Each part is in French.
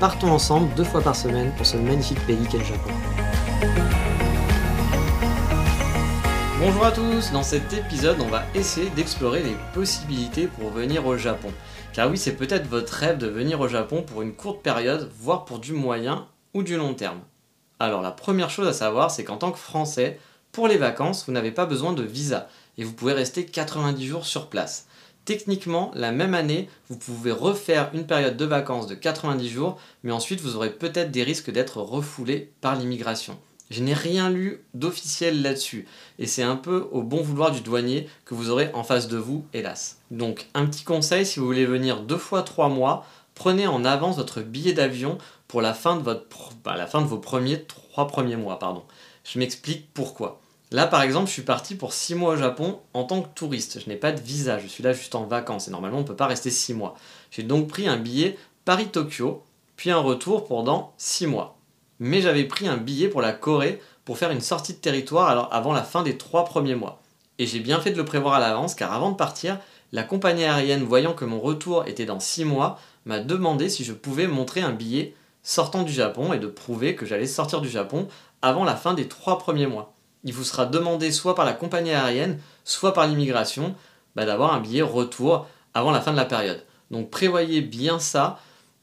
partons ensemble deux fois par semaine pour ce magnifique pays qu'est le Japon. Bonjour à tous, dans cet épisode on va essayer d'explorer les possibilités pour venir au Japon. Car oui, c'est peut-être votre rêve de venir au Japon pour une courte période, voire pour du moyen ou du long terme. Alors la première chose à savoir, c'est qu'en tant que Français, pour les vacances, vous n'avez pas besoin de visa et vous pouvez rester 90 jours sur place. Techniquement, la même année, vous pouvez refaire une période de vacances de 90 jours, mais ensuite vous aurez peut-être des risques d'être refoulé par l'immigration. Je n'ai rien lu d'officiel là-dessus, et c'est un peu au bon vouloir du douanier que vous aurez en face de vous, hélas. Donc, un petit conseil, si vous voulez venir deux fois trois mois, prenez en avance votre billet d'avion pour la fin de, bah, la fin de vos premiers trois premiers mois. Pardon. Je m'explique pourquoi. Là, par exemple, je suis parti pour 6 mois au Japon en tant que touriste. Je n'ai pas de visa, je suis là juste en vacances et normalement on ne peut pas rester 6 mois. J'ai donc pris un billet Paris-Tokyo, puis un retour pendant 6 mois. Mais j'avais pris un billet pour la Corée pour faire une sortie de territoire avant la fin des 3 premiers mois. Et j'ai bien fait de le prévoir à l'avance car avant de partir, la compagnie aérienne, voyant que mon retour était dans 6 mois, m'a demandé si je pouvais montrer un billet sortant du Japon et de prouver que j'allais sortir du Japon avant la fin des 3 premiers mois il vous sera demandé soit par la compagnie aérienne, soit par l'immigration, bah, d'avoir un billet retour avant la fin de la période. Donc prévoyez bien ça,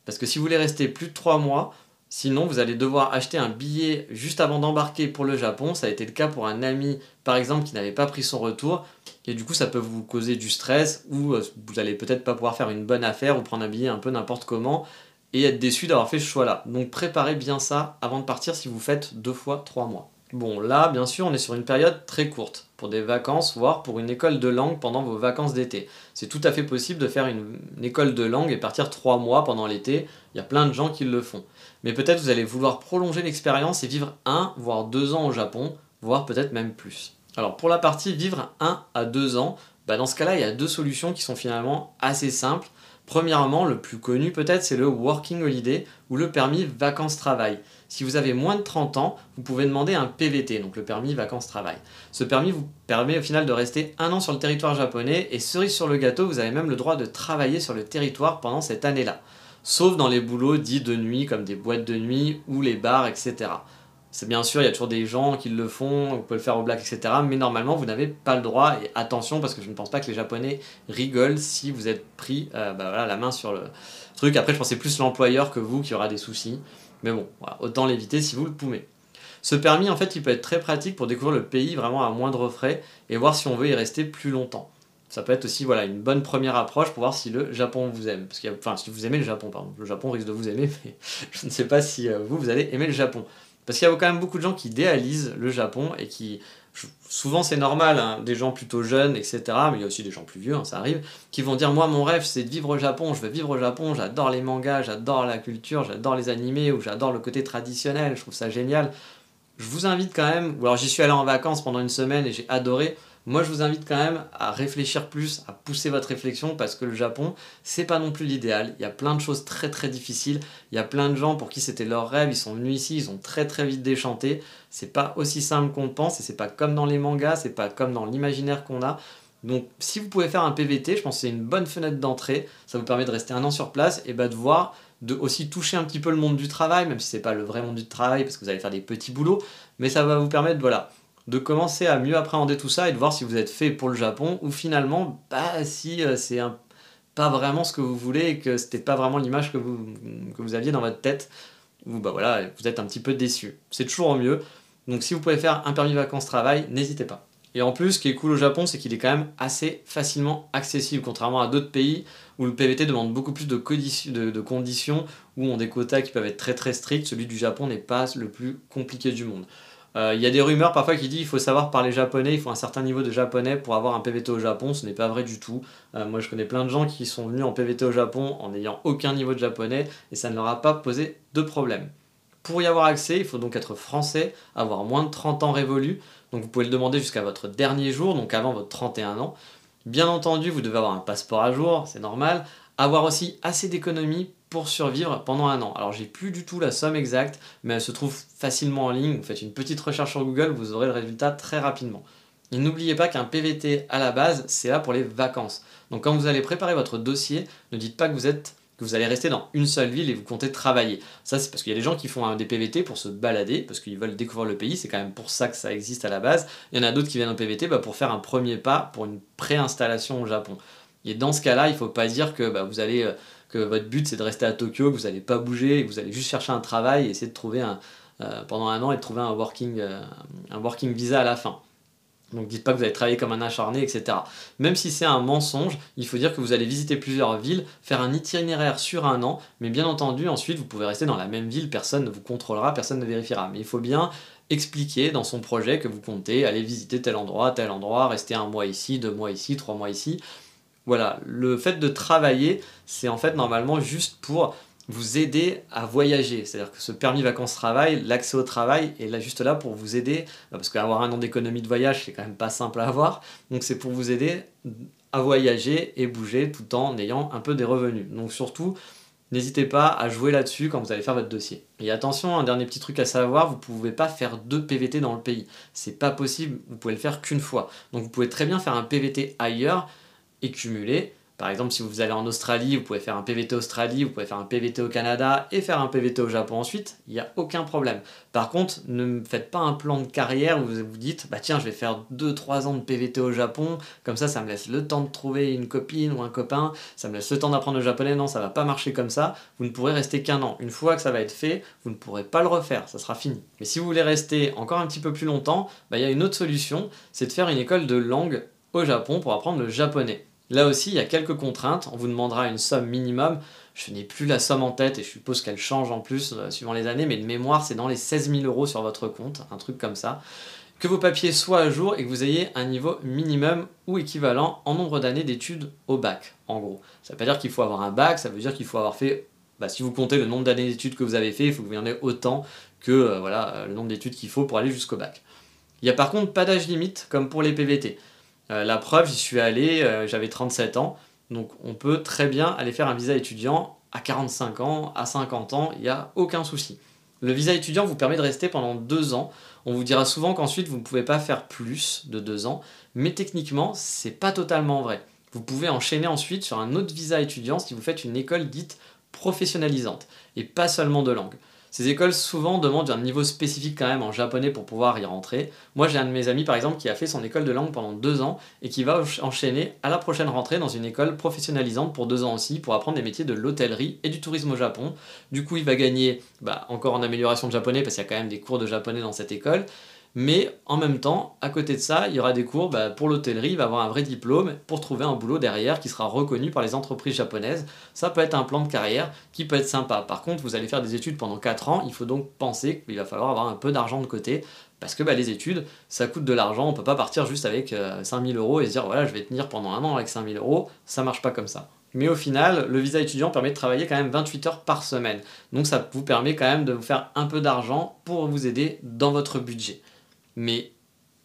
parce que si vous voulez rester plus de 3 mois, sinon vous allez devoir acheter un billet juste avant d'embarquer pour le Japon. Ça a été le cas pour un ami, par exemple, qui n'avait pas pris son retour. Et du coup, ça peut vous causer du stress, ou euh, vous allez peut-être pas pouvoir faire une bonne affaire, ou prendre un billet un peu n'importe comment, et être déçu d'avoir fait ce choix-là. Donc préparez bien ça avant de partir si vous faites deux fois 3 mois. Bon, là, bien sûr, on est sur une période très courte, pour des vacances, voire pour une école de langue pendant vos vacances d'été. C'est tout à fait possible de faire une, école de langue et partir trois mois pendant l'été. Il y a plein de gens qui le font. Mais peut-être vous allez vouloir prolonger l'expérience et vivre un, voire deux ans au Japon, voire peut-être même plus. Alors, pour la partie vivre un à deux ans, bah, dans ce cas-là, il y a deux solutions qui sont finalement assez simples. Premièrement, le plus connu peut-être, c'est le Working Holiday ou le permis vacances-travail. Si vous avez moins de 30 ans, vous pouvez demander un PVT, donc le permis vacances-travail. Ce permis vous permet au final de rester un an sur le territoire japonais et cerise sur le gâteau, vous avez même le droit de travailler sur le territoire pendant cette année-là. Sauf dans les boulots dits de nuit comme des boîtes de nuit ou les bars, etc. C'est bien sûr, il y a toujours des gens qui le font, vous pouvez le faire au black, etc. Mais normalement, vous n'avez pas le droit. Et attention, parce que je ne pense pas que les Japonais rigolent si vous êtes pris euh, bah la main sur le truc. Après, je pensais plus l'employeur que vous qui aura des soucis. Mais bon, autant l'éviter si vous le pouvez. Ce permis, en fait, il peut être très pratique pour découvrir le pays vraiment à moindre frais et voir si on veut y rester plus longtemps. Ça peut être aussi une bonne première approche pour voir si le Japon vous aime. Parce enfin, si vous aimez le Japon, pardon. Le Japon risque de vous aimer, mais je ne sais pas si euh, vous, vous allez aimer le Japon. Parce qu'il y a quand même beaucoup de gens qui idéalisent le Japon et qui souvent c'est normal, hein, des gens plutôt jeunes, etc., mais il y a aussi des gens plus vieux, hein, ça arrive, qui vont dire moi mon rêve c'est de vivre au Japon, je veux vivre au Japon, j'adore les mangas, j'adore la culture, j'adore les animés, ou j'adore le côté traditionnel, je trouve ça génial. Je vous invite quand même, ou alors j'y suis allé en vacances pendant une semaine et j'ai adoré, moi, je vous invite quand même à réfléchir plus, à pousser votre réflexion parce que le Japon, c'est pas non plus l'idéal. Il y a plein de choses très très difficiles. Il y a plein de gens pour qui c'était leur rêve. Ils sont venus ici, ils ont très très vite déchanté. C'est pas aussi simple qu'on pense et c'est pas comme dans les mangas, c'est pas comme dans l'imaginaire qu'on a. Donc, si vous pouvez faire un PVT, je pense que c'est une bonne fenêtre d'entrée. Ça vous permet de rester un an sur place et bah, de voir, de aussi toucher un petit peu le monde du travail, même si c'est pas le vrai monde du travail parce que vous allez faire des petits boulots, mais ça va vous permettre, voilà, de commencer à mieux appréhender tout ça et de voir si vous êtes fait pour le Japon ou finalement, bah, si euh, c'est pas vraiment ce que vous voulez et que c'était pas vraiment l'image que vous, aviez dans votre tête, ou bah voilà, vous êtes un petit peu déçu. C'est toujours mieux. Donc si vous pouvez faire un permis vacances-travail, n'hésitez pas. Et en plus, ce qui est cool au Japon, c'est qu'il est quand même assez facilement accessible, contrairement à d'autres pays où le PVT demande beaucoup plus de, de, conditions, où on des quotas qui peuvent être très très stricts. Celui du Japon n'est pas le plus compliqué du monde. Euh, il y a des rumeurs parfois qui disent qu'il faut savoir parler japonais, il faut un certain niveau de japonais pour avoir un PVT au Japon. Ce n'est pas vrai du tout. Euh, moi, je connais plein de gens qui sont venus en PVT au Japon en n'ayant aucun niveau de japonais et ça ne leur a pas posé de problème. Pour y avoir accès, il faut donc être français, avoir moins de 30 ans révolus. Donc vous pouvez le demander jusqu'à votre dernier jour, donc avant votre 31 ans. Bien entendu, vous devez avoir un passeport à jour, c'est normal. Avoir aussi assez d'économies pour survivre pendant un an. Alors j'ai plus du tout la somme exacte, mais elle se trouve facilement en ligne. Vous faites une petite recherche sur Google, vous aurez le résultat très rapidement. Et n'oubliez pas qu'un PVT à la base, c'est là pour les vacances. Donc quand vous allez préparer votre dossier, ne dites pas que vous êtes vous allez rester dans une seule ville et vous comptez travailler. Ça, c'est parce qu'il y a des gens qui font des PVT pour se balader, parce qu'ils veulent découvrir le pays, c'est quand même pour ça que ça existe à la base. Il y en a d'autres qui viennent en PVT bah, pour faire un premier pas pour une préinstallation au Japon. Et dans ce cas-là, il ne faut pas dire que bah, vous allez, euh, que votre but c'est de rester à Tokyo, que vous n'allez pas bouger, que vous allez juste chercher un travail et essayer de trouver un, euh, pendant un an et de trouver un working, euh, un working visa à la fin. Donc dites pas que vous allez travailler comme un acharné, etc. Même si c'est un mensonge, il faut dire que vous allez visiter plusieurs villes, faire un itinéraire sur un an, mais bien entendu, ensuite, vous pouvez rester dans la même ville, personne ne vous contrôlera, personne ne vérifiera. Mais il faut bien expliquer dans son projet que vous comptez aller visiter tel endroit, tel endroit, rester un mois ici, deux mois ici, trois mois ici. Voilà, le fait de travailler, c'est en fait normalement juste pour vous aider à voyager. C'est-à-dire que ce permis vacances-travail, l'accès au travail est là juste là pour vous aider, bah, parce qu'avoir un an d'économie de voyage, c'est quand même pas simple à avoir. Donc c'est pour vous aider à voyager et bouger tout en ayant un peu des revenus. Donc surtout, n'hésitez pas à jouer là-dessus quand vous allez faire votre dossier. Et attention, un dernier petit truc à savoir, vous ne pouvez pas faire deux PVT dans le pays. C'est pas possible, vous pouvez le faire qu'une fois. Donc vous pouvez très bien faire un PVT ailleurs et cumuler par exemple, si vous allez en Australie, vous pouvez faire un PVT Australie, vous pouvez faire un PVT au Canada et faire un PVT au Japon ensuite, il n'y a aucun problème. Par contre, ne faites pas un plan de carrière où vous vous dites, bah tiens, je vais faire 2-3 ans de PVT au Japon, comme ça, ça me laisse le temps de trouver une copine ou un copain, ça me laisse le temps d'apprendre le japonais, non, ça va pas marcher comme ça, vous ne pourrez rester qu'un an. Une fois que ça va être fait, vous ne pourrez pas le refaire, ça sera fini. Mais si vous voulez rester encore un petit peu plus longtemps, bah, il y a une autre solution, c'est de faire une école de langue au Japon pour apprendre le japonais. Là aussi, il y a quelques contraintes. On vous demandera une somme minimum. Je n'ai plus la somme en tête et je suppose qu'elle change en plus euh, suivant les années, mais de mémoire, c'est dans les 16 000 euros sur votre compte, un truc comme ça. Que vos papiers soient à jour et que vous ayez un niveau minimum ou équivalent en nombre d'années d'études au bac, en gros. Ça veut pas dire qu'il faut avoir un bac, ça veut dire qu'il faut avoir fait, bah, si vous comptez le nombre d'années d'études que vous avez fait, il faut que vous en ayez autant que euh, voilà, euh, le nombre d'études qu'il faut pour aller jusqu'au bac. Il n'y a par contre pas d'âge limite comme pour les PVT. Euh, la preuve, j'y suis allé, euh, j'avais 37 ans, donc on peut très bien aller faire un visa étudiant à 45 ans, à 50 ans, il n'y a aucun souci. Le visa étudiant vous permet de rester pendant deux ans. On vous dira souvent qu'ensuite vous ne pouvez pas faire plus de deux ans, mais techniquement c'est pas totalement vrai. Vous pouvez enchaîner ensuite sur un autre visa étudiant si vous faites une école dite professionnalisante et pas seulement de langue. Ces écoles souvent demandent un niveau spécifique quand même en japonais pour pouvoir y rentrer. Moi j'ai un de mes amis par exemple qui a fait son école de langue pendant deux ans et qui va enchaîner à la prochaine rentrée dans une école professionnalisante pour deux ans aussi pour apprendre des métiers de l'hôtellerie et du tourisme au Japon. Du coup il va gagner bah, encore en amélioration de japonais parce qu'il y a quand même des cours de japonais dans cette école mais en même temps, à côté de ça, il y aura des cours bah, pour l'hôtellerie, il va avoir un vrai diplôme pour trouver un boulot derrière qui sera reconnu par les entreprises japonaises. Ça peut être un plan de carrière qui peut être sympa. Par contre, vous allez faire des études pendant 4 ans, il faut donc penser qu'il va falloir avoir un peu d'argent de côté parce que bah, les études, ça coûte de l'argent, on peut pas partir juste avec 5000 euh, euros et se dire voilà, je vais tenir pendant un an avec 5000 euros, ça marche pas comme ça. Mais au final, le visa étudiant permet de travailler quand même 28 heures par semaine. Donc ça vous permet quand même de vous faire un peu d'argent pour vous aider dans votre budget. Mais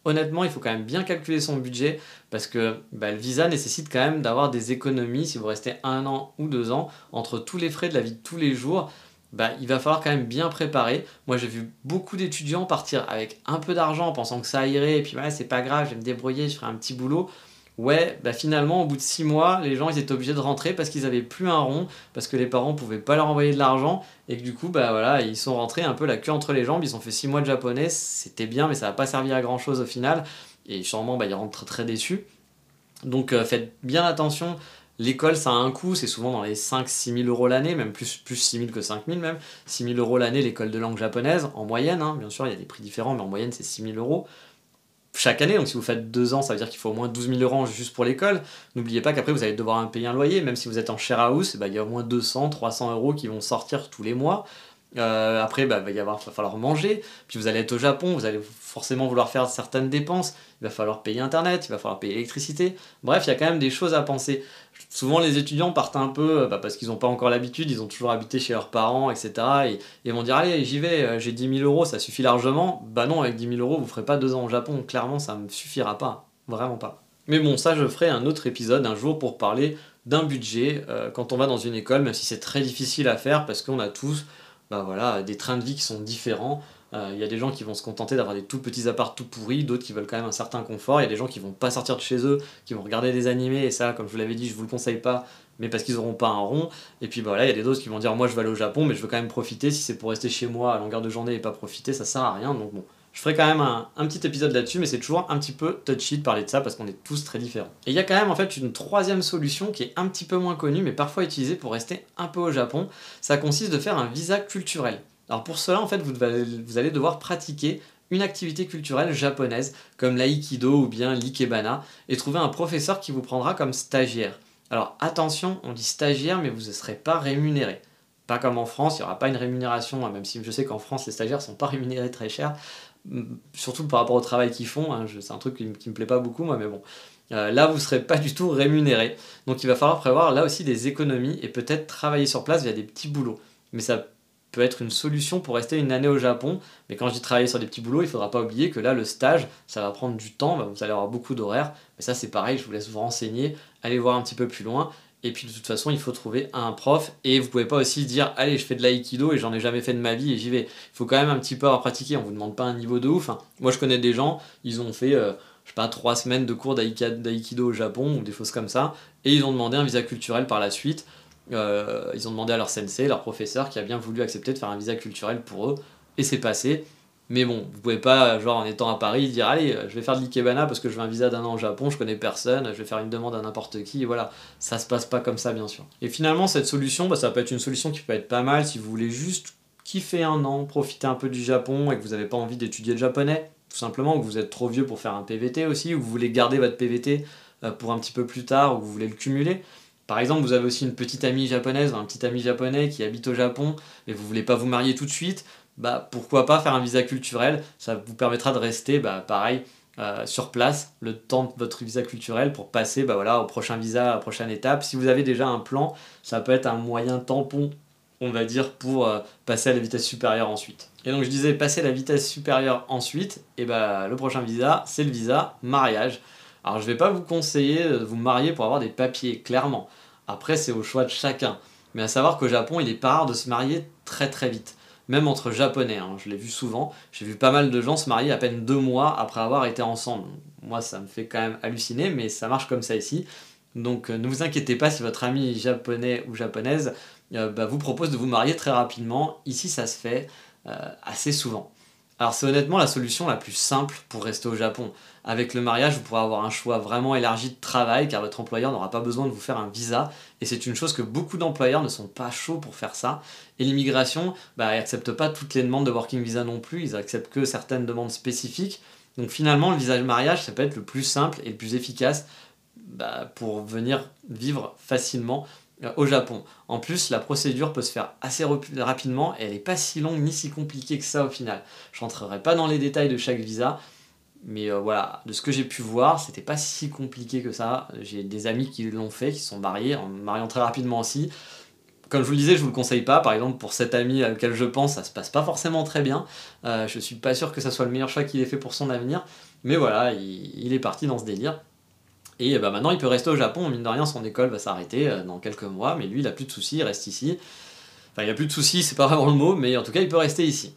honnêtement, il faut quand même bien calculer son budget parce que bah, le visa nécessite quand même d'avoir des économies si vous restez un an ou deux ans entre tous les frais de la vie de tous les jours. Bah, il va falloir quand même bien préparer. Moi, j'ai vu beaucoup d'étudiants partir avec un peu d'argent en pensant que ça irait, et puis ouais, c'est pas grave, je vais me débrouiller, je ferai un petit boulot ouais, bah finalement, au bout de six mois, les gens ils étaient obligés de rentrer parce qu'ils avaient plus un rond, parce que les parents pouvaient pas leur envoyer de l'argent, et que du coup, bah voilà, ils sont rentrés un peu la queue entre les jambes, ils ont fait six mois de japonais, c'était bien, mais ça n'a pas servi à grand chose au final, et sûrement, bah, ils rentrent très déçus. Donc euh, faites bien attention l'école ça a un coût, c'est souvent dans les 5-6 000 euros l'année, même plus, plus 6 000 que 5 000 même. 6 000 euros l'année l'école de langue japonaise, en moyenne, hein. bien sûr il y a des prix différents, mais en moyenne c'est 6 000 euros chaque année. Donc si vous faites deux ans, ça veut dire qu'il faut au moins 12 000 euros juste pour l'école. N'oubliez pas qu'après vous allez devoir payer un loyer, même si vous êtes en share house, bah, il y a au moins 200, 300 euros qui vont sortir tous les mois. Euh, après, bah, il va, falloir manger. Puis vous allez être au Japon, vous allez forcément vouloir faire certaines dépenses. Il va falloir payer Internet, il va falloir payer l'électricité. Bref, il y a quand même des choses à penser. Souvent, les étudiants partent un peu euh, bah, parce qu'ils n'ont pas encore l'habitude, ils ont toujours habité chez leurs parents, etc. Et ils vont dire Allez, j'y vais, euh, j'ai 10 000 euros, ça suffit largement. Bah non, avec 10 000 euros, vous ne ferez pas deux ans au Japon. Clairement, ça ne me suffira pas. Vraiment pas. Mais bon, ça, je ferai un autre épisode un jour pour parler d'un budget quand on va dans une école, même si c'est très difficile à faire parce qu'on a tous bah voilà, des trains de vie qui sont différents. Euh, il y a des gens qui vont se contenter d'avoir des tout petits apparts tout pourris, d'autres qui veulent quand même un certain confort. Il y a des gens qui vont pas sortir de chez eux, qui vont regarder des animés, et ça, comme je vous l'avais dit, je vous le conseille pas, mais parce qu'ils n'auront pas un rond. Et puis bah, voilà, il y a des d'autres qui vont dire moi je vais aller au Japon, mais je veux quand même profiter. Si c'est pour rester chez moi à longueur de journée et pas profiter, ça sert à rien. Donc bon, je ferai quand même un, petit épisode là-dessus, mais c'est toujours un petit peu touchy de parler de ça parce qu'on est tous très différents. Et il y a quand même en fait une troisième solution qui est un petit peu moins connue, mais parfois utilisée pour rester un peu au Japon. Ça consiste de faire un visa culturel. Alors pour cela, en fait, vous, allez devoir pratiquer une activité culturelle japonaise comme l'aïkido ou bien l'ikebana et trouver un professeur qui vous prendra comme stagiaire. Alors attention, on dit stagiaire, mais vous ne serez pas rémunéré. Pas comme en France, il n'y aura pas une rémunération, hein, même si je sais qu'en France les stagiaires ne sont pas rémunérés très cher surtout par rapport au travail qu'ils font, hein, c'est un truc qui, qui me plaît pas beaucoup moi, mais bon. Euh, là, vous ne serez pas du tout rémunéré. Donc il va falloir prévoir là aussi des économies et peut-être travailler sur place via des petits boulots. Mais ça peut être une solution pour rester une année au Japon. Mais quand je dis travailler sur des petits boulots, il faudra pas oublier que là, le stage, ça va prendre du temps, vous allez avoir beaucoup d'horaires. Mais ça, c'est pareil, je vous laisse vous renseigner, allez voir un petit peu plus loin. Et puis de toute façon, il faut trouver un prof. Et vous pouvez pas aussi dire, allez, je fais de l'aïkido et j'en ai jamais fait de ma vie et j'y vais. Il faut quand même un petit peu avoir pratiqué. On vous demande pas un niveau de ouf. Hein. Moi, je connais des gens, ils ont fait, euh, je sais pas, trois semaines de cours d'aïkido au Japon ou des choses comme ça. Et ils ont demandé un visa culturel par la suite. Euh, ils ont demandé à leur sensei, leur professeur, qui a bien voulu accepter de faire un visa culturel pour eux. Et c'est passé. Mais bon, vous pouvez pas, genre en étant à Paris, dire allez, je vais faire de l'ikebana parce que je veux un visa d'un an au Japon, je connais personne, je vais faire une demande à n'importe qui, et voilà. Ça se passe pas comme ça, bien sûr. Et finalement, cette solution, bah, ça peut être une solution qui peut être pas mal si vous voulez juste kiffer un an, profiter un peu du Japon et que vous n'avez pas envie d'étudier le japonais, tout simplement, ou que vous êtes trop vieux pour faire un PVT aussi, ou que vous voulez garder votre PVT euh, pour un petit peu plus tard, ou que vous voulez le cumuler. Par exemple, vous avez aussi une petite amie japonaise, un petit ami japonais qui habite au Japon, et vous voulez pas vous marier tout de suite, bah, pourquoi pas faire un visa culturel? Ça vous permettra de rester, bah, pareil, euh, sur place le temps de votre visa culturel pour passer bah, voilà, au prochain visa, à la prochaine étape. Si vous avez déjà un plan, ça peut être un moyen tampon, on va dire, pour euh, passer à la vitesse supérieure ensuite. Et donc je disais passer à la vitesse supérieure ensuite, et bah, le prochain visa, c'est le visa mariage. Alors je vais pas vous conseiller de vous marier pour avoir des papiers, clairement. Après, c'est au choix de chacun. Mais à savoir qu'au Japon, il est pas rare de se marier très très vite même entre japonais, hein, je l'ai vu souvent. J'ai vu pas mal de gens se marier à peine deux mois après avoir été ensemble. Moi, ça me fait quand même halluciner, mais ça marche comme ça ici. Donc euh, ne vous inquiétez pas si votre ami japonais ou japonaise euh, bah, vous propose de vous marier très rapidement. Ici, ça se fait euh, assez souvent. Alors c'est honnêtement la solution la plus simple pour rester au Japon. Avec le mariage, vous pourrez avoir un choix vraiment élargi de travail car votre employeur n'aura pas besoin de vous faire un visa. Et c'est une chose que beaucoup d'employeurs ne sont pas chauds pour faire ça. Et l'immigration, bah, ils n'acceptent pas toutes les demandes de working visa non plus, ils acceptent que certaines demandes spécifiques. Donc finalement, le visa de mariage, ça peut être le plus simple et le plus efficace bah, pour venir vivre facilement au Japon. En plus, la procédure peut se faire assez rapidement et elle n'est pas si longue ni si compliquée que ça au final. Je rentrerai pas dans les détails de chaque visa, mais euh, voilà, de ce que j'ai pu voir, c'était pas si compliqué que ça. J'ai des amis qui l'ont fait, qui sont mariés, en mariant très rapidement aussi. Comme je vous le disais, je vous le conseille pas. Par exemple, pour cet ami auquel je pense, ça se passe pas forcément très bien. Euh, je suis pas sûr que ça soit le meilleur choix qu'il ait fait pour son avenir. Mais voilà, il est parti dans ce délire. Et bah, maintenant, il peut rester au Japon. Mine de rien, son école va s'arrêter euh, dans quelques mois. Mais lui, il a plus de soucis, il reste ici. Enfin, il a plus de soucis, c'est pas vraiment le mot, mais en tout cas, il peut rester ici.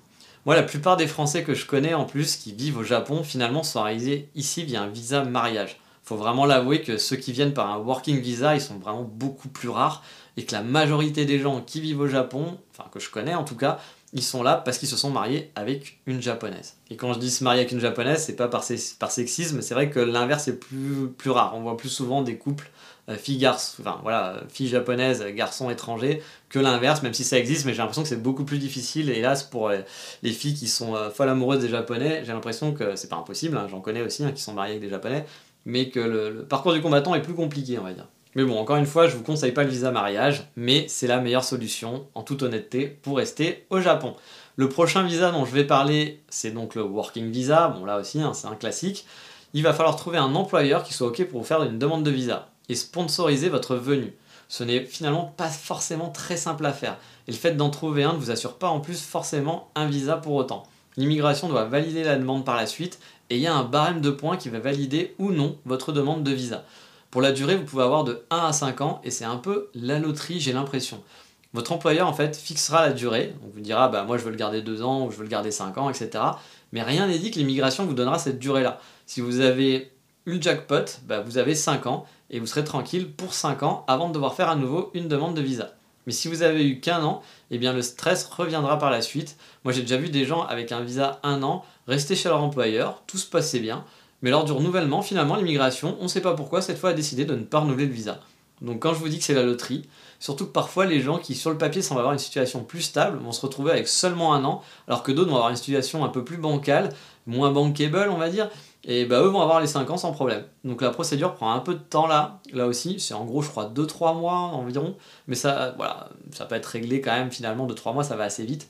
Moi, la plupart des Français que je connais en plus qui vivent au Japon, finalement, sont arrivés ici via un visa mariage. Faut vraiment l'avouer que ceux qui viennent par un working visa, ils sont vraiment beaucoup plus rares et que la majorité des gens qui vivent au Japon, enfin que je connais en tout cas, ils sont là parce qu'ils se sont mariés avec une japonaise. Et quand je dis se marier avec une japonaise, c'est pas par, par sexisme, c'est vrai que l'inverse est plus, plus rare. On voit plus souvent des couples fille garçon, enfin voilà, fille japonaise, garçon étranger, que l'inverse, même si ça existe, mais j'ai l'impression que c'est beaucoup plus difficile, hélas, pour les filles qui sont folles amoureuses des japonais, j'ai l'impression que c'est pas impossible, hein, j'en connais aussi, hein, qui sont mariés avec des japonais, mais que le, parcours du combattant est plus compliqué, on va dire. Mais bon, encore une fois, je vous conseille pas le visa mariage, mais c'est la meilleure solution, en toute honnêteté, pour rester au Japon. Le prochain visa dont je vais parler, c'est donc le Working Visa. Bon, là aussi, hein, c'est un classique. Il va falloir trouver un employeur qui soit OK pour vous faire une demande de visa et sponsoriser votre venue. Ce n'est finalement pas forcément très simple à faire. Et le fait d'en trouver un ne vous assure pas en plus forcément un visa pour autant. L'immigration doit valider la demande par la suite et il y a un barème de points qui va valider ou non votre demande de visa. Pour la durée, vous pouvez avoir de 1 à 5 ans et c'est un peu la loterie, j'ai l'impression. Votre employeur en fait fixera la durée, on vous dira bah moi je veux le garder 2 ans ou je veux le garder 5 ans, etc. Mais rien n'est dit que l'immigration vous donnera cette durée-là. Si vous avez eu le jackpot, bah, vous avez 5 ans et vous serez tranquille pour 5 ans avant de devoir faire à nouveau une demande de visa. Mais si vous avez eu qu'un an, eh bien le stress reviendra par la suite. Moi j'ai déjà vu des gens avec un visa un an rester chez leur employeur, tout se passait bien, mais lors du renouvellement, finalement l'immigration, on ne sait pas pourquoi cette fois a décidé de ne pas renouveler le visa. Donc quand je vous dis que c'est la loterie, Surtout que parfois, les gens qui, sur le papier, semblent avoir une situation plus stable, vont se retrouver avec seulement un an, alors que d'autres vont avoir une situation un peu plus bancale, moins bankable, on va dire, et bah, eux vont avoir les 5 ans sans problème. Donc la procédure prend un peu de temps là, là aussi, c'est en gros, je crois, 2-3 mois environ, mais ça, voilà, ça peut être réglé quand même finalement, de 3 mois, ça va assez vite.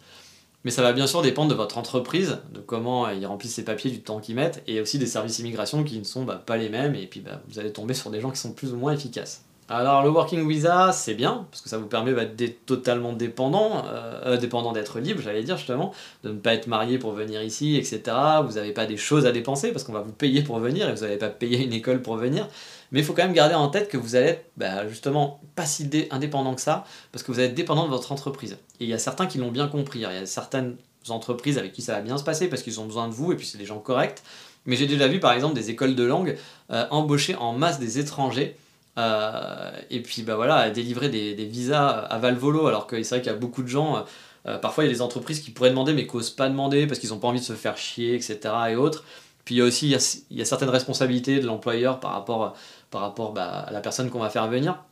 Mais ça va bien sûr dépendre de votre entreprise, de comment ils remplissent ces papiers, du temps qu'ils mettent, et aussi des services immigration qui ne sont bah, pas les mêmes, et puis bah, vous allez tomber sur des gens qui sont plus ou moins efficaces. Alors le working visa, c'est bien, parce que ça vous permet bah, d'être totalement dépendant, euh, euh, dépendant d'être libre, j'allais dire justement, de ne pas être marié pour venir ici, etc. Vous n'avez pas des choses à dépenser, parce qu'on va vous payer pour venir, et vous n'allez pas payer une école pour venir. Mais il faut quand même garder en tête que vous allez être bah, justement pas si indépendant que ça, parce que vous êtes dépendant de votre entreprise. Et il y a certains qui l'ont bien compris, il y a certaines entreprises avec qui ça va bien se passer, parce qu'ils ont besoin de vous, et puis c'est des gens corrects. Mais j'ai déjà vu par exemple des écoles de langue euh, embaucher en masse des étrangers euh, et puis bah voilà, délivrer des, visas à Valvolo, alors que c'est vrai qu'il y a beaucoup de gens, euh, parfois il y a des entreprises qui pourraient demander mais qui n'osent pas demander parce qu'ils n'ont pas envie de se faire chier, etc. et autres. Puis il y a aussi y a, certaines responsabilités de l'employeur par rapport, par rapport bah, à la personne qu'on va faire venir.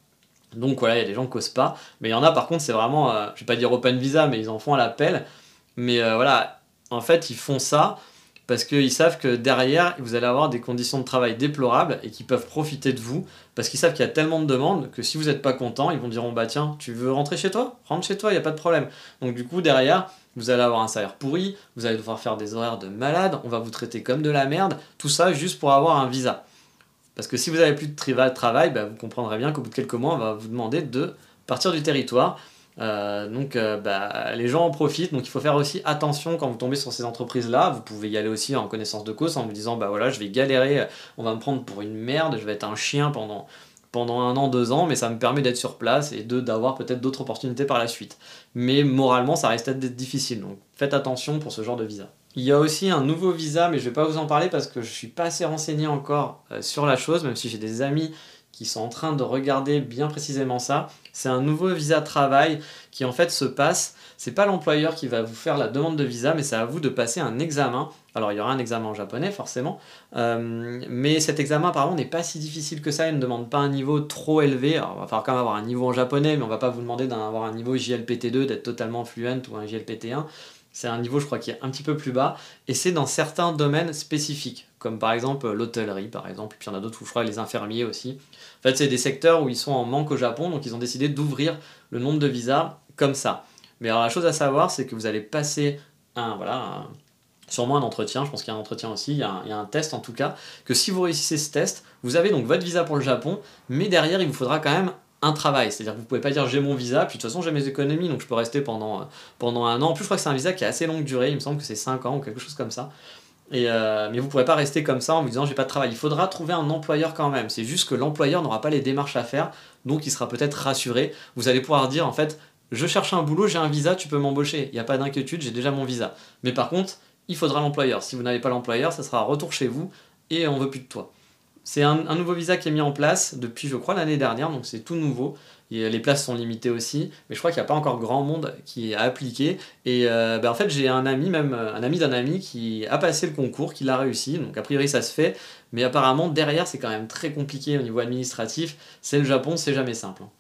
Donc voilà, il y a des gens qui n'osent pas. Mais il y en a par contre, c'est vraiment, euh, je vais pas dire open visa, mais ils en font à l'appel. Mais voilà, en fait, ils font ça parce qu'ils savent que derrière, vous allez avoir des conditions de travail déplorables et qu'ils peuvent profiter de vous, parce qu'ils savent qu'il y a tellement de demandes que si vous n'êtes pas content, ils vont dire bah tiens, tu veux rentrer chez toi? Rentre chez toi, il n'y a pas de problème. Donc du coup, derrière, vous allez avoir un salaire pourri, vous allez devoir faire des horaires de malade, on va vous traiter comme de la merde, tout ça juste pour avoir un visa. Parce que si vous n'avez plus de travail, bah, vous comprendrez bien qu'au bout de quelques mois, on va vous demander de partir du territoire. Euh, donc euh, bah, les gens en profitent, donc il faut faire aussi attention quand vous tombez sur ces entreprises-là. Vous pouvez y aller aussi en connaissance de cause en vous disant bah voilà je vais galérer, on va me prendre pour une merde, je vais être un chien pendant, un an, deux ans, mais ça me permet d'être sur place et d'avoir peut-être d'autres opportunités par la suite. Mais moralement ça reste d'être difficile, donc faites attention pour ce genre de visa. Il y a aussi un nouveau visa, mais je ne vais pas vous en parler parce que je suis pas assez renseigné encore euh, sur la chose, même si j'ai des amis qui sont en train de regarder bien précisément ça. C'est un nouveau visa travail qui en fait se passe. C'est pas l'employeur qui va vous faire la demande de visa, mais c'est à vous de passer un examen. Alors il y aura un examen en japonais forcément, euh, mais cet examen apparemment n'est pas si difficile que ça. Il ne demande pas un niveau trop élevé. Alors il va falloir quand même avoir un niveau en japonais, mais on va pas vous demander d'avoir un niveau JLPT2, d'être totalement fluent ou un JLPT1. C'est un niveau, je crois, qui est un petit peu plus bas, et c'est dans certains domaines spécifiques, comme par exemple l'hôtellerie, par exemple, puis il y en a d'autres où je crois les infirmiers aussi. En fait, c'est des secteurs où ils sont en manque au Japon, donc ils ont décidé d'ouvrir le nombre de visas comme ça. Mais alors la chose à savoir, c'est que vous allez passer un, voilà, sûrement un entretien, je pense qu'il y a un entretien aussi, il y a un, test en tout cas, que si vous réussissez ce test, vous avez donc votre visa pour le Japon, mais derrière il vous faudra quand même un travail, c'est-à-dire que vous pouvez pas dire j'ai mon visa, puis de toute façon j'ai mes économies, donc je peux rester pendant, pendant un an. En plus je crois que c'est un visa qui est assez longue durée, il me semble que c'est 5 ans ou quelque chose comme ça. Et euh, mais vous ne pourrez pas rester comme ça en vous disant j'ai pas de travail. Il faudra trouver un employeur quand même. C'est juste que l'employeur n'aura pas les démarches à faire, donc il sera peut-être rassuré. Vous allez pouvoir dire en fait je cherche un boulot, j'ai un visa, tu peux m'embaucher. Il n'y a pas d'inquiétude, j'ai déjà mon visa. Mais par contre, il faudra l'employeur. Si vous n'avez pas l'employeur, ça sera retour chez vous et on veut plus de toi. C'est un, nouveau visa qui est mis en place depuis, je crois, l'année dernière, donc c'est tout nouveau. les places sont limitées aussi, mais je crois qu'il n'y a pas encore grand monde qui a appliqué. Et ben, en fait, j'ai un ami, même un ami d'un ami, qui a passé le concours, qui l'a réussi. Donc a priori, ça se fait. Mais apparemment, derrière, c'est quand même très compliqué au niveau administratif. C'est le Japon, c'est jamais simple. Hein.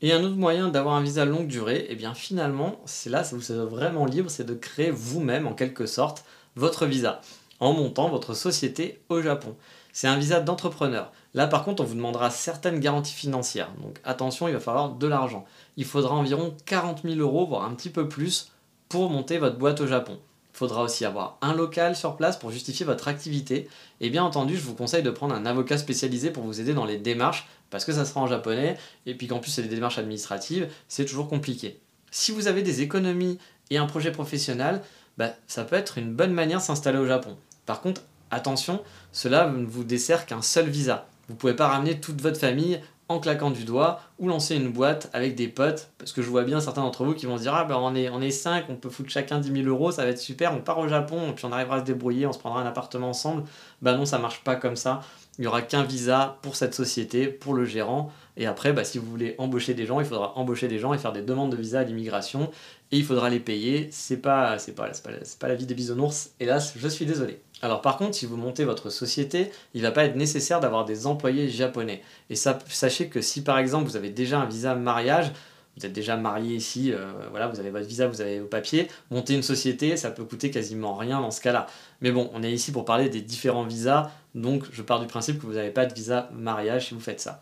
Et un autre moyen d'avoir un visa longue durée, et eh bien finalement, c'est là, vous êtes vraiment libre, c'est de créer vous-même en quelque sorte votre visa en montant votre société au Japon. C'est un visa d'entrepreneur. Là par contre, on vous demandera certaines garanties financières. Donc attention, il va falloir de l'argent. Il faudra environ 40 000 euros, voire un petit peu plus, pour monter votre boîte au Japon. Il faudra aussi avoir un local sur place pour justifier votre activité. Et bien entendu, je vous conseille de prendre un avocat spécialisé pour vous aider dans les démarches, parce que ça sera en japonais, et puis qu'en plus c'est des démarches administratives, c'est toujours compliqué. Si vous avez des économies et un projet professionnel, bah, ça peut être une bonne manière de s'installer au Japon. Par contre, attention, cela ne vous dessert qu'un seul visa. Vous ne pouvez pas ramener toute votre famille en claquant du doigt ou lancer une boîte avec des potes parce que je vois bien certains d'entre vous qui vont se dire ah ben on est on est 5 on peut foutre chacun 10 000 euros ça va être super on part au Japon puis on arrivera à se débrouiller on se prendra un appartement ensemble bah non ça marche pas comme ça il n'y aura qu'un visa pour cette société pour le gérant. Et après bah, si vous voulez embaucher des gens il faudra embaucher des gens et faire des demandes de visa à l'immigration. Et il faudra les payer. C'est pas c'est pas c'est pas, la vie des bisounours hélas je suis désolé. Alors par contre, si vous montez votre société, il ne va pas être nécessaire d'avoir des employés japonais. Et sachez que si par exemple vous avez déjà un visa mariage, vous êtes déjà marié ici, euh, voilà, vous avez votre visa, vous avez vos papiers, monter une société, ça peut coûter quasiment rien dans ce cas-là. Mais bon, on est ici pour parler des différents visas, donc je pars du principe que vous n'avez pas de visa mariage si vous faites ça.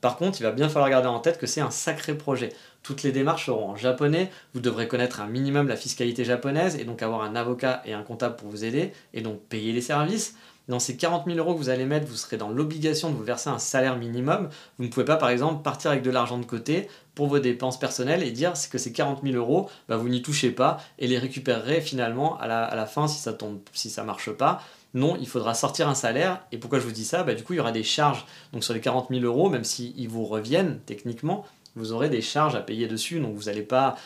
Par contre, il va bien falloir garder en tête que c'est un sacré projet. Toutes les démarches seront en japonais, vous devrez connaître un minimum la fiscalité japonaise et donc avoir un avocat et un comptable pour vous aider et donc payer les services. Dans ces 40 000 euros que vous allez mettre, vous serez dans l'obligation de vous verser un salaire minimum. Vous ne pouvez pas, par exemple, partir avec de l'argent de côté pour vos dépenses personnelles et dire que ces 40 000 euros, bah, vous n'y touchez pas et les récupérerez finalement à la, fin si ça tombe, si ça marche pas. Non, il faudra sortir un salaire. Et pourquoi je vous dis ça? Bah, Du coup, il y aura des charges. Donc sur les 40 000 euros, même s'ils vous reviennent techniquement, vous aurez des charges à payer dessus. Donc vous n'allez pas,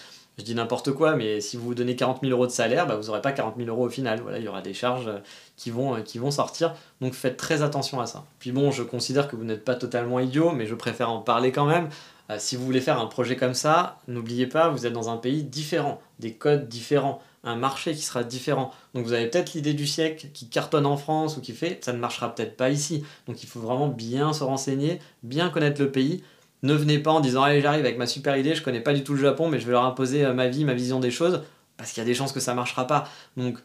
je dis n'importe quoi, mais si vous vous donnez 40 000 euros de salaire, bah, vous n'aurez pas 40 000 euros au final. Voilà, il y aura des charges euh, qui vont, euh, qui vont sortir. Donc faites très attention à ça. Puis bon, je considère que vous n'êtes pas totalement idiot, mais je préfère en parler quand même. Euh, si vous voulez faire un projet comme ça, n'oubliez pas, vous êtes dans un pays différent, des codes différents un marché qui sera différent. Donc vous avez peut-être l'idée du siècle qui cartonne en France ou qui fait, ça ne marchera peut-être pas ici. Donc il faut vraiment bien se renseigner, bien connaître le pays. Ne venez pas en disant allez j'arrive avec ma super idée, je connais pas du tout le Japon, mais je vais leur imposer euh, ma vie, ma vision des choses, parce qu'il y a des chances que ça marchera pas. Donc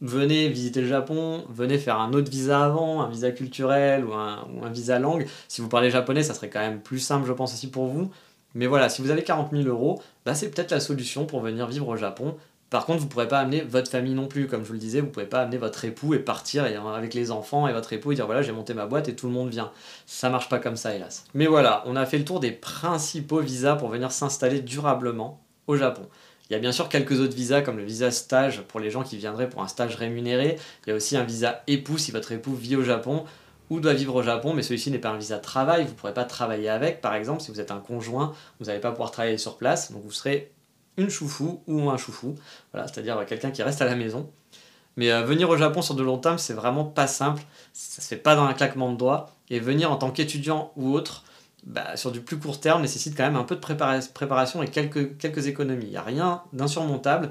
venez visiter le Japon, venez faire un autre visa avant, un visa culturel ou un, ou un visa langue. Si vous parlez japonais, ça serait quand même plus simple, je pense, aussi pour vous. Mais voilà, si vous avez 40 000 euros, bah c'est peut-être la solution pour venir vivre au Japon. Par contre, vous ne pourrez pas amener votre famille non plus, comme je vous le disais, vous ne pouvez pas amener votre époux et partir avec les enfants et votre époux et dire voilà, j'ai monté ma boîte et tout le monde vient. Ça marche pas comme ça, hélas. Mais voilà, on a fait le tour des principaux visas pour venir s'installer durablement au Japon. Il y a bien sûr quelques autres visas comme le visa stage pour les gens qui viendraient pour un stage rémunéré. Il y a aussi un visa époux si votre époux vit au Japon ou doit vivre au Japon, mais celui-ci n'est pas un visa travail, vous ne pourrez pas travailler avec. Par exemple, si vous êtes un conjoint, vous n'allez pas pouvoir travailler sur place, donc vous serez une choufou ou un choufou, voilà, c'est-à-dire quelqu'un qui reste à la maison. Mais euh, venir au Japon sur de long terme, c'est vraiment pas simple, ça se fait pas dans un claquement de doigts, et venir en tant qu'étudiant ou autre, bah, sur du plus court terme, nécessite quand même un peu de préparation et quelques, économies. Il n'y a rien d'insurmontable,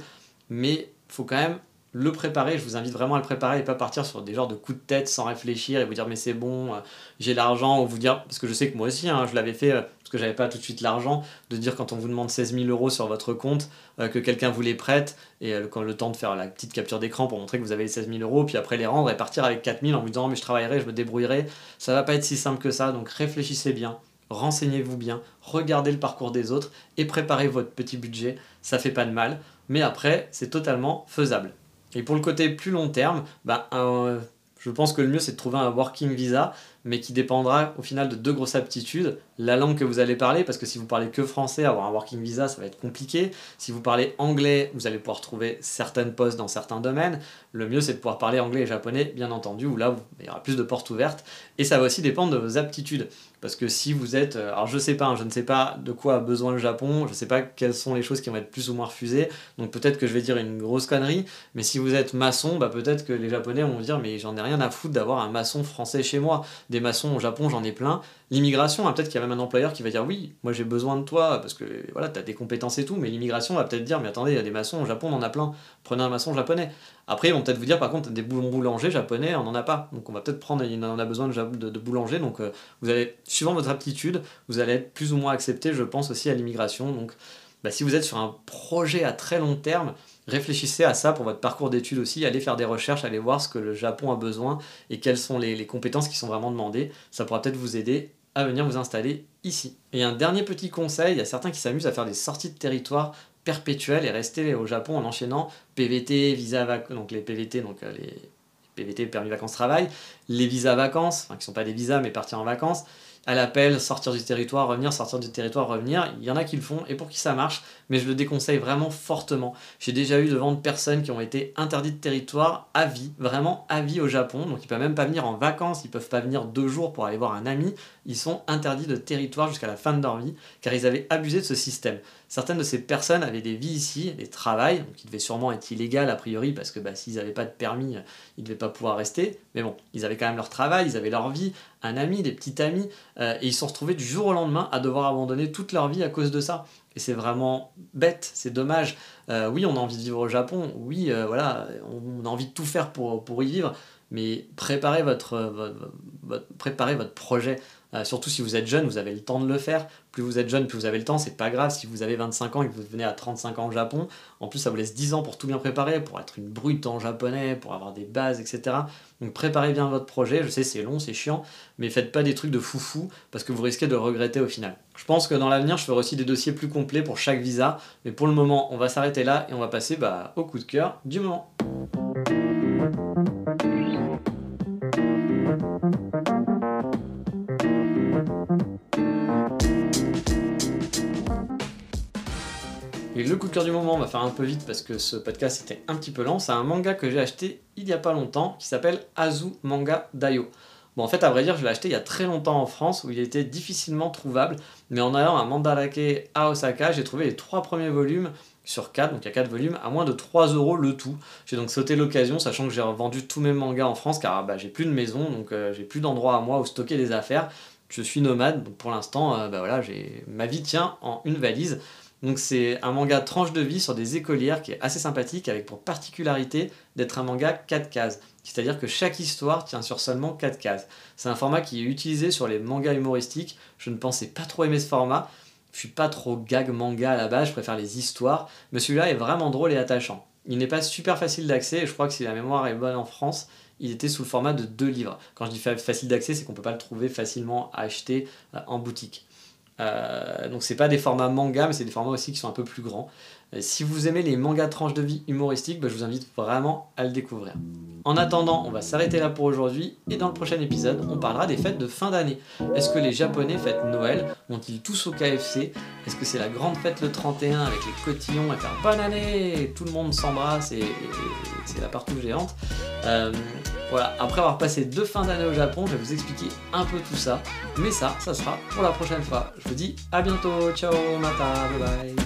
mais faut quand même le préparer. Je vous invite vraiment à le préparer et pas partir sur des genres de coups de tête sans réfléchir et vous dire mais c'est bon, euh, j'ai l'argent, ou vous dire, parce que je sais que moi aussi, hein, je l'avais fait, euh, parce que j'avais pas tout de suite l'argent, de dire quand on vous demande 16 000 euros sur votre compte, euh, que quelqu'un vous les prête, et quand le temps de faire la petite capture d'écran pour montrer que vous avez les 16 000 euros, puis après les rendre et partir avec 4 000 en vous disant mais je travaillerai, je me débrouillerai, ça va pas être si simple que ça, donc réfléchissez bien. Renseignez-vous bien, regardez le parcours des autres et préparez votre petit budget, ça fait pas de mal, mais après c'est totalement faisable. Et pour le côté plus long terme, bah, je pense que le mieux c'est de trouver un working visa, mais qui dépendra au final de deux grosses aptitudes. La langue que vous allez parler, parce que si vous parlez que français, avoir un working visa, ça va être compliqué. Si vous parlez anglais, vous allez pouvoir trouver certaines postes dans certains domaines. Le mieux c'est de pouvoir parler anglais et japonais, bien entendu, où là il y aura plus de portes ouvertes. Et ça va aussi dépendre de vos aptitudes. Parce que si vous êtes. Euh, alors je sais pas, hein, je ne sais pas de quoi a besoin le Japon, je ne sais pas quelles sont les choses qui vont être plus ou moins refusées, donc peut-être que je vais dire une grosse connerie, mais si vous êtes maçon, bah peut-être que les Japonais vont dire mais j'en ai rien à foutre d'avoir un maçon français chez moi. Maçons au Japon, j'en ai plein. L'immigration, hein, peut-être qu'il y a même un employeur qui va dire oui, moi j'ai besoin de toi parce que voilà, tu as des compétences et tout, mais l'immigration va peut-être dire mais attendez, il y a des maçons au Japon, on en a plein, prenez un maçon japonais. Après, ils vont peut-être vous dire par contre, des boulangers japonais, on n'en a pas. Donc on va peut-être prendre, il en a besoin de, de, boulanger. Donc euh, vous allez, suivant votre aptitude, vous allez être plus ou moins accepté, je pense aussi à l'immigration. Donc bah, si vous êtes sur un projet à très long terme, réfléchissez à ça pour votre parcours d'études aussi, allez faire des recherches, allez voir ce que le Japon a besoin et quelles sont les, compétences qui sont vraiment demandées. Ça pourra peut-être vous aider à venir vous installer ici. Et un dernier petit conseil, il y a certains qui s'amusent à faire des sorties de territoire perpétuelles et rester au Japon en enchaînant PVT, visa donc les PVT, donc euh, les PVT, permis vacances travail, les visas vacances, enfin qui sont pas des visas mais partir en vacances, à l'appel, sortir du territoire, revenir, sortir du territoire, revenir. Il y en a qui le font et pour qui ça marche, mais je le déconseille vraiment fortement. J'ai déjà eu devant de personnes qui ont été interdites de territoire à vie, vraiment à vie au Japon, donc ils peuvent même pas venir en vacances, ils peuvent pas venir deux jours pour aller voir un ami, ils sont interdits de territoire jusqu'à la fin de leur vie, car ils avaient abusé de ce système. Certaines de ces personnes avaient des vies ici, des travails, donc qui devaient sûrement être illégal a priori, parce que bah, s'ils n'avaient pas de permis, ils ne devaient pas pouvoir rester. Mais bon, ils avaient quand même leur travail, ils avaient leur vie, un ami, des petits amis, euh, et ils se sont retrouvés du jour au lendemain à devoir abandonner toute leur vie à cause de ça. Et c'est vraiment bête, c'est dommage. Euh, oui, on a envie de vivre au Japon, oui, euh, voilà, on a envie de tout faire pour, y vivre, mais préparez votre, projet. Surtout si vous êtes jeune, vous avez le temps de le faire. Plus vous êtes jeune, plus vous avez le temps. C'est pas grave si vous avez 25 ans et que vous venez à 35 ans au Japon. En plus, ça vous laisse 10 ans pour tout bien préparer, pour être une brute en japonais, pour avoir des bases, etc. Donc préparez bien votre projet. Je sais, c'est long, c'est chiant, mais faites pas des trucs de foufou parce que vous risquez de regretter au final. Je pense que dans l'avenir, je ferai aussi des dossiers plus complets pour chaque visa. Mais pour le moment, on va s'arrêter là et on va passer bah, au coup de cœur du moment. Cœur du moment, on va faire un peu vite parce que ce podcast était un petit peu lent. C'est un manga que j'ai acheté il y a pas longtemps qui s'appelle Azu Manga Daio. Bon, en fait, à vrai dire, je l'ai acheté il y a très longtemps en France où il était difficilement trouvable. Mais en allant à Mandarake à Osaka, j'ai trouvé les trois premiers volumes sur 4, donc il y a 4 volumes, à moins de 3 euros le tout. J'ai donc sauté l'occasion, sachant que j'ai revendu tous mes mangas en France car bah, j'ai plus de maison, donc euh, j'ai plus d'endroit à moi où stocker des affaires. Je suis nomade, donc pour l'instant, euh, bah, voilà, ma vie tient en une valise. Donc c'est un manga tranche de vie sur des écolières qui est assez sympathique avec pour particularité d'être un manga 4 cases. C'est-à-dire que chaque histoire tient sur seulement 4 cases. C'est un format qui est utilisé sur les mangas humoristiques. Je ne pensais pas trop aimer ce format. Je suis pas trop gag manga à la base, je préfère les histoires. Mais celui-là est vraiment drôle et attachant. Il n'est pas super facile d'accès et je crois que si la mémoire est bonne en France, il était sous le format de deux livres. Quand je dis facile d'accès, c'est qu'on ne peut pas le trouver facilement à acheter euh, en boutique. Euh, donc c'est pas des formats manga, mais c'est des formats aussi qui sont un peu plus grands. Euh, si vous aimez les mangas tranches de vie humoristiques, bah, je vous invite vraiment à le découvrir. En attendant, on va s'arrêter là pour aujourd'hui et dans le prochain épisode, on parlera des fêtes de fin d'année. Est-ce que les Japonais fêtent Noël? Vont-ils tous au KFC Est-ce que c'est la grande fête le 31 avec les cotillons et faire bonne année Tout le monde s'embrasse et, c'est la partout géante? Euh, voilà, après avoir passé deux fins d'année au Japon, je vais vous expliquer un peu tout ça. Mais ça, ça sera pour la prochaine fois. Je vous dis à bientôt. Ciao, mata, bye bye.